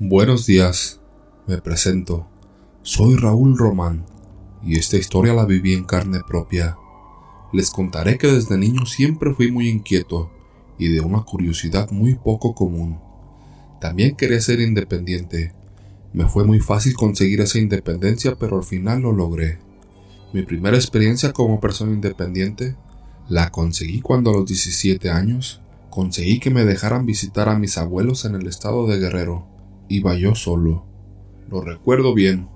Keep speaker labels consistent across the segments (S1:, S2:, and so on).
S1: Buenos días, me presento. Soy Raúl Román y esta historia la viví en carne propia. Les contaré que desde niño siempre fui muy inquieto y de una curiosidad muy poco común. También quería ser independiente. Me fue muy fácil conseguir esa independencia, pero al final lo logré. Mi primera experiencia como persona independiente la conseguí cuando a los 17 años conseguí que me dejaran visitar a mis abuelos en el estado de Guerrero. Iba yo solo. Lo recuerdo bien,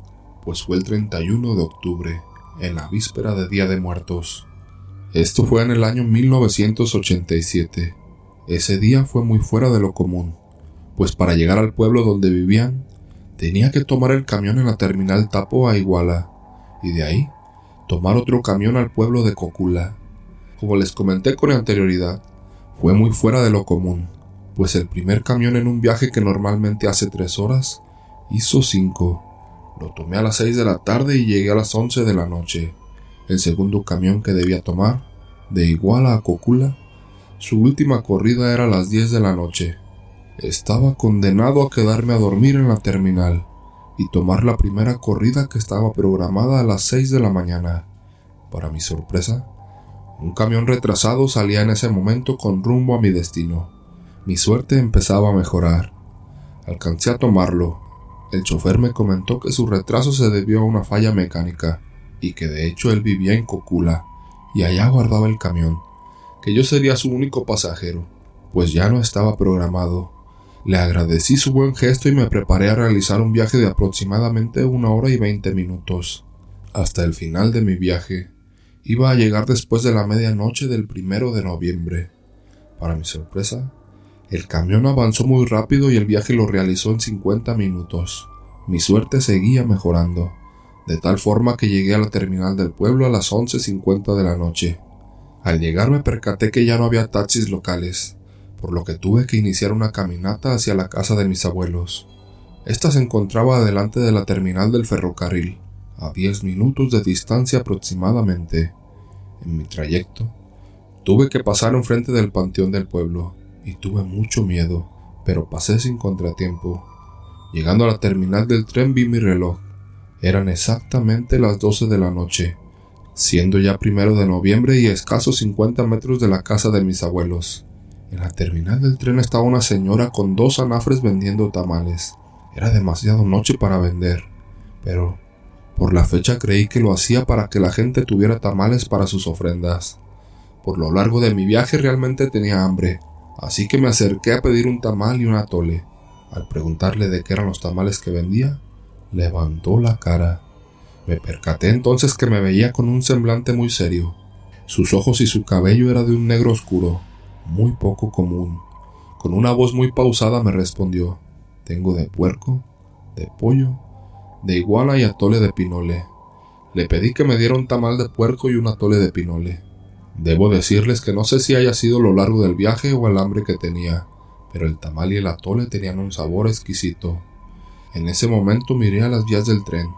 S1: pues fue el 31 de octubre, en la víspera de Día de Muertos. Esto fue en el año 1987. Ese día fue muy fuera de lo común, pues para llegar al pueblo donde vivían, tenía que tomar el camión en la terminal Tapo a Iguala, y de ahí tomar otro camión al pueblo de Cocula. Como les comenté con anterioridad, fue muy fuera de lo común, pues el primer camión en un viaje que normalmente hace tres horas, hizo cinco. Lo tomé a las seis de la tarde y llegué a las once de la noche. El segundo camión que debía tomar, de Iguala a Cocula, su última corrida era a las diez de la noche. Estaba condenado a quedarme a dormir en la terminal y tomar la primera corrida que estaba programada a las seis de la mañana. Para mi sorpresa, un camión retrasado salía en ese momento con rumbo a mi destino. Mi suerte empezaba a mejorar. Alcancé a tomarlo. El chofer me comentó que su retraso se debió a una falla mecánica y que de hecho él vivía en Cocula y allá guardaba el camión, que yo sería su único pasajero, pues ya no estaba programado. Le agradecí su buen gesto y me preparé a realizar un viaje de aproximadamente una hora y veinte minutos. Hasta el final de mi viaje, Iba a llegar después de la medianoche del primero de noviembre. Para mi sorpresa, el camión avanzó muy rápido y el viaje lo realizó en 50 minutos. Mi suerte seguía mejorando, de tal forma que llegué a la terminal del pueblo a las 11.50 de la noche. Al llegar me percaté que ya no había taxis locales, por lo que tuve que iniciar una caminata hacia la casa de mis abuelos. Esta se encontraba delante de la terminal del ferrocarril a diez minutos de distancia aproximadamente. En mi trayecto, tuve que pasar enfrente del panteón del pueblo y tuve mucho miedo, pero pasé sin contratiempo. Llegando a la terminal del tren vi mi reloj. Eran exactamente las doce de la noche, siendo ya primero de noviembre y escasos cincuenta metros de la casa de mis abuelos. En la terminal del tren estaba una señora con dos anafres vendiendo tamales. Era demasiado noche para vender, pero por la fecha creí que lo hacía para que la gente tuviera tamales para sus ofrendas. Por lo largo de mi viaje realmente tenía hambre, así que me acerqué a pedir un tamal y un atole. Al preguntarle de qué eran los tamales que vendía, levantó la cara. Me percaté entonces que me veía con un semblante muy serio. Sus ojos y su cabello era de un negro oscuro, muy poco común. Con una voz muy pausada me respondió, tengo de puerco, de pollo de iguana y atole de pinole. Le pedí que me diera un tamal de puerco y un atole de pinole. Debo decirles que no sé si haya sido lo largo del viaje o el hambre que tenía, pero el tamal y el atole tenían un sabor exquisito. En ese momento miré a las vías del tren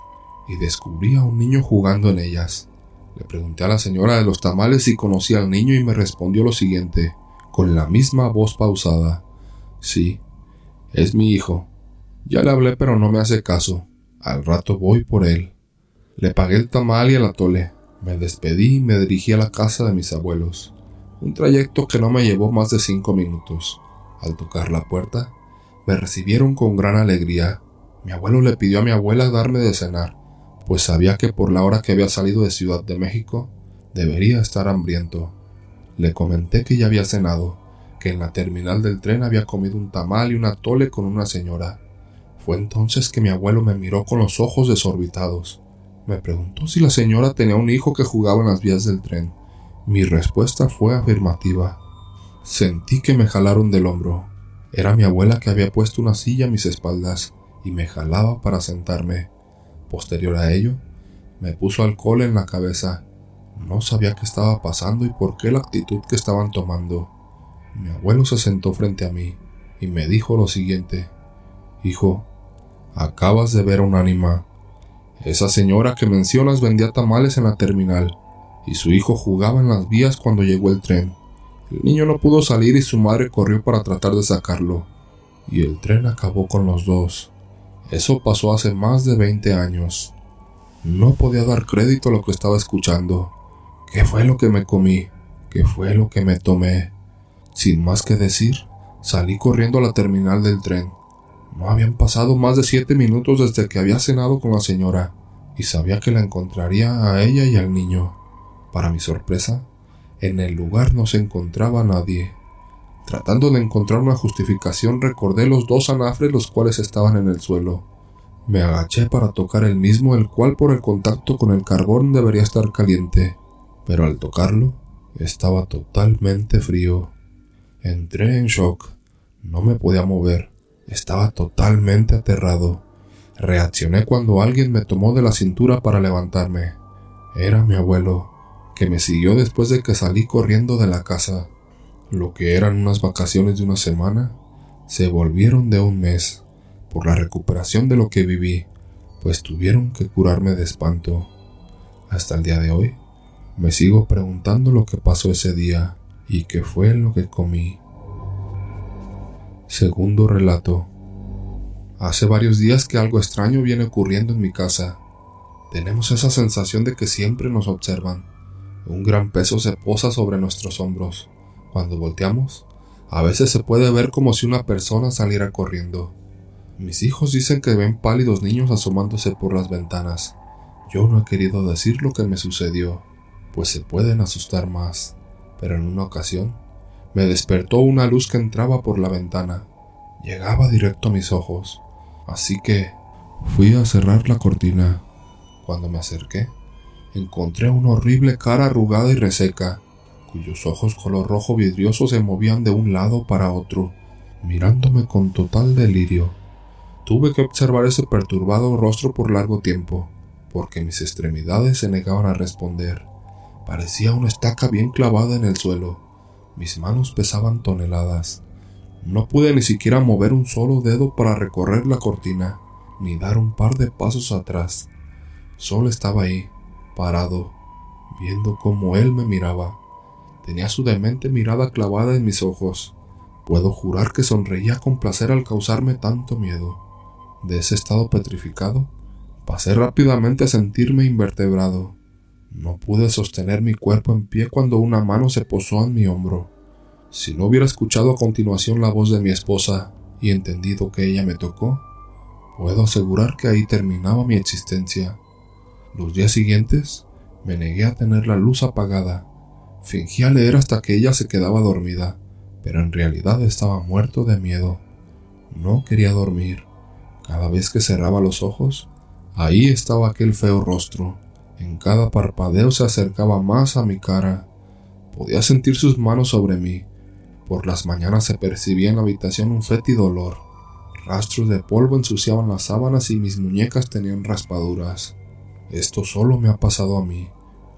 S1: y descubrí a un niño jugando en ellas. Le pregunté a la señora de los tamales si conocía al niño y me respondió lo siguiente, con la misma voz pausada. Sí, es mi hijo. Ya le hablé pero no me hace caso. Al rato voy por él. Le pagué el tamal y el atole. Me despedí y me dirigí a la casa de mis abuelos. Un trayecto que no me llevó más de cinco minutos. Al tocar la puerta, me recibieron con gran alegría. Mi abuelo le pidió a mi abuela darme de cenar, pues sabía que por la hora que había salido de Ciudad de México, debería estar hambriento. Le comenté que ya había cenado, que en la terminal del tren había comido un tamal y un atole con una señora, fue entonces que mi abuelo me miró con los ojos desorbitados. Me preguntó si la señora tenía un hijo que jugaba en las vías del tren. Mi respuesta fue afirmativa. Sentí que me jalaron del hombro. Era mi abuela que había puesto una silla a mis espaldas y me jalaba para sentarme. Posterior a ello, me puso alcohol en la cabeza. No sabía qué estaba pasando y por qué la actitud que estaban tomando. Mi abuelo se sentó frente a mí y me dijo lo siguiente. Hijo, Acabas de ver a un ánima. Esa señora que mencionas vendía tamales en la terminal, y su hijo jugaba en las vías cuando llegó el tren. El niño no pudo salir y su madre corrió para tratar de sacarlo, y el tren acabó con los dos. Eso pasó hace más de 20 años. No podía dar crédito a lo que estaba escuchando. ¿Qué fue lo que me comí? ¿Qué fue lo que me tomé? Sin más que decir, salí corriendo a la terminal del tren. No habían pasado más de siete minutos desde que había cenado con la señora, y sabía que la encontraría a ella y al niño. Para mi sorpresa, en el lugar no se encontraba nadie. Tratando de encontrar una justificación recordé los dos anafres los cuales estaban en el suelo. Me agaché para tocar el mismo, el cual por el contacto con el carbón debería estar caliente, pero al tocarlo estaba totalmente frío. Entré en shock. No me podía mover. Estaba totalmente aterrado. Reaccioné cuando alguien me tomó de la cintura para levantarme. Era mi abuelo, que me siguió después de que salí corriendo de la casa. Lo que eran unas vacaciones de una semana se volvieron de un mes por la recuperación de lo que viví, pues tuvieron que curarme de espanto. Hasta el día de hoy, me sigo preguntando lo que pasó ese día y qué fue lo que comí. Segundo relato. Hace varios días que algo extraño viene ocurriendo en mi casa. Tenemos esa sensación de que siempre nos observan. Un gran peso se posa sobre nuestros hombros. Cuando volteamos, a veces se puede ver como si una persona saliera corriendo. Mis hijos dicen que ven pálidos niños asomándose por las ventanas. Yo no he querido decir lo que me sucedió, pues se pueden asustar más. Pero en una ocasión, me despertó una luz que entraba por la ventana. Llegaba directo a mis ojos, así que fui a cerrar la cortina. Cuando me acerqué, encontré una horrible cara arrugada y reseca, cuyos ojos color rojo vidrioso se movían de un lado para otro, mirándome con total delirio. Tuve que observar ese perturbado rostro por largo tiempo, porque mis extremidades se negaban a responder. Parecía una estaca bien clavada en el suelo. Mis manos pesaban toneladas. No pude ni siquiera mover un solo dedo para recorrer la cortina, ni dar un par de pasos atrás. Solo estaba ahí, parado, viendo cómo él me miraba. Tenía su demente mirada clavada en mis ojos. Puedo jurar que sonreía con placer al causarme tanto miedo de ese estado petrificado, pasé rápidamente a sentirme invertebrado. No pude sostener mi cuerpo en pie cuando una mano se posó en mi hombro. Si no hubiera escuchado a continuación la voz de mi esposa y entendido que ella me tocó, puedo asegurar que ahí terminaba mi existencia. Los días siguientes me negué a tener la luz apagada. Fingía leer hasta que ella se quedaba dormida, pero en realidad estaba muerto de miedo. No quería dormir. Cada vez que cerraba los ojos, ahí estaba aquel feo rostro. En cada parpadeo se acercaba más a mi cara. Podía sentir sus manos sobre mí. Por las mañanas se percibía en la habitación un fétido olor. Rastros de polvo ensuciaban las sábanas y mis muñecas tenían raspaduras. Esto solo me ha pasado a mí,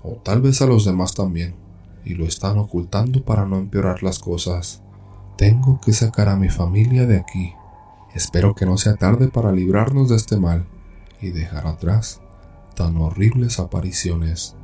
S1: o tal vez a los demás también, y lo están ocultando para no empeorar las cosas. Tengo que sacar a mi familia de aquí. Espero que no sea tarde para librarnos de este mal y dejar atrás tan horribles apariciones.